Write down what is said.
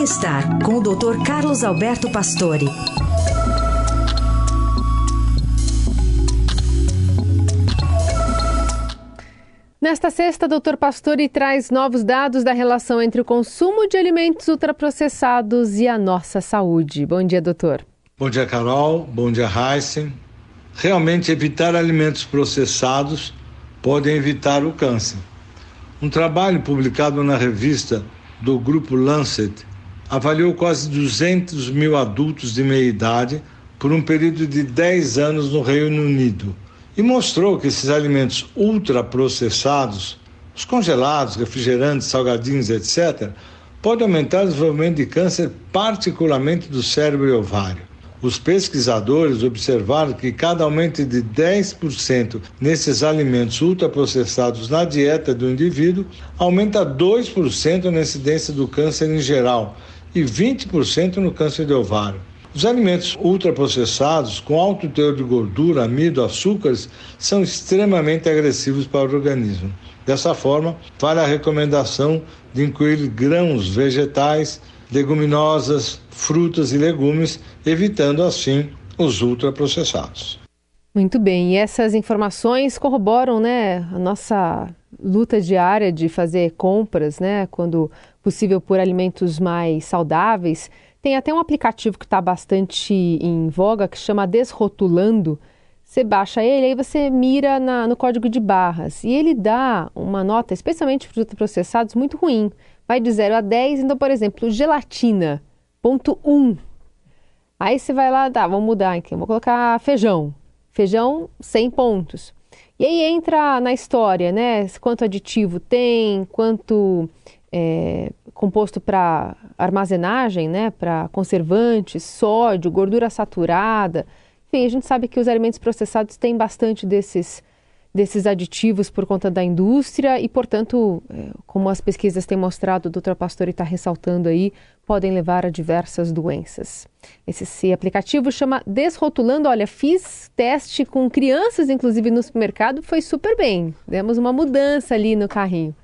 Bem-estar com o Dr. Carlos Alberto Pastore. Nesta sexta, Dr. Pastore traz novos dados da relação entre o consumo de alimentos ultraprocessados e a nossa saúde. Bom dia, doutor. Bom dia, Carol. Bom dia, Heisen. Realmente, evitar alimentos processados podem evitar o câncer. Um trabalho publicado na revista do grupo Lancet avaliou quase 200 mil adultos de meia idade por um período de 10 anos no Reino Unido e mostrou que esses alimentos ultraprocessados, os congelados, refrigerantes, salgadinhos, etc., podem aumentar o desenvolvimento de câncer, particularmente do cérebro e ovário. Os pesquisadores observaram que cada aumento de 10% nesses alimentos ultraprocessados na dieta do indivíduo aumenta 2% na incidência do câncer em geral e 20% no câncer de ovário. Os alimentos ultraprocessados, com alto teor de gordura, amido, açúcares, são extremamente agressivos para o organismo. Dessa forma, vale a recomendação de incluir grãos vegetais, leguminosas, frutas e legumes, evitando assim os ultraprocessados. Muito bem, e essas informações corroboram né, a nossa luta diária de fazer compras, né, quando possível, por alimentos mais saudáveis. Tem até um aplicativo que está bastante em voga que chama Desrotulando. Você baixa ele, aí você mira na, no código de barras e ele dá uma nota, especialmente para os processados, muito ruim. Vai de 0 a 10, então, por exemplo, gelatina, ponto 1. Aí você vai lá, tá, vamos mudar aqui, vou colocar feijão. Feijão, 100 pontos. E aí entra na história, né? Quanto aditivo tem, quanto é, composto para armazenagem, né, para conservantes, sódio, gordura saturada. Enfim, a gente sabe que os alimentos processados têm bastante desses, desses aditivos por conta da indústria e, portanto, é, como as pesquisas têm mostrado, o doutor Pastore está ressaltando aí, podem levar a diversas doenças. Esse, esse aplicativo chama Desrotulando. Olha, fiz teste com crianças, inclusive no supermercado, foi super bem. Demos uma mudança ali no carrinho.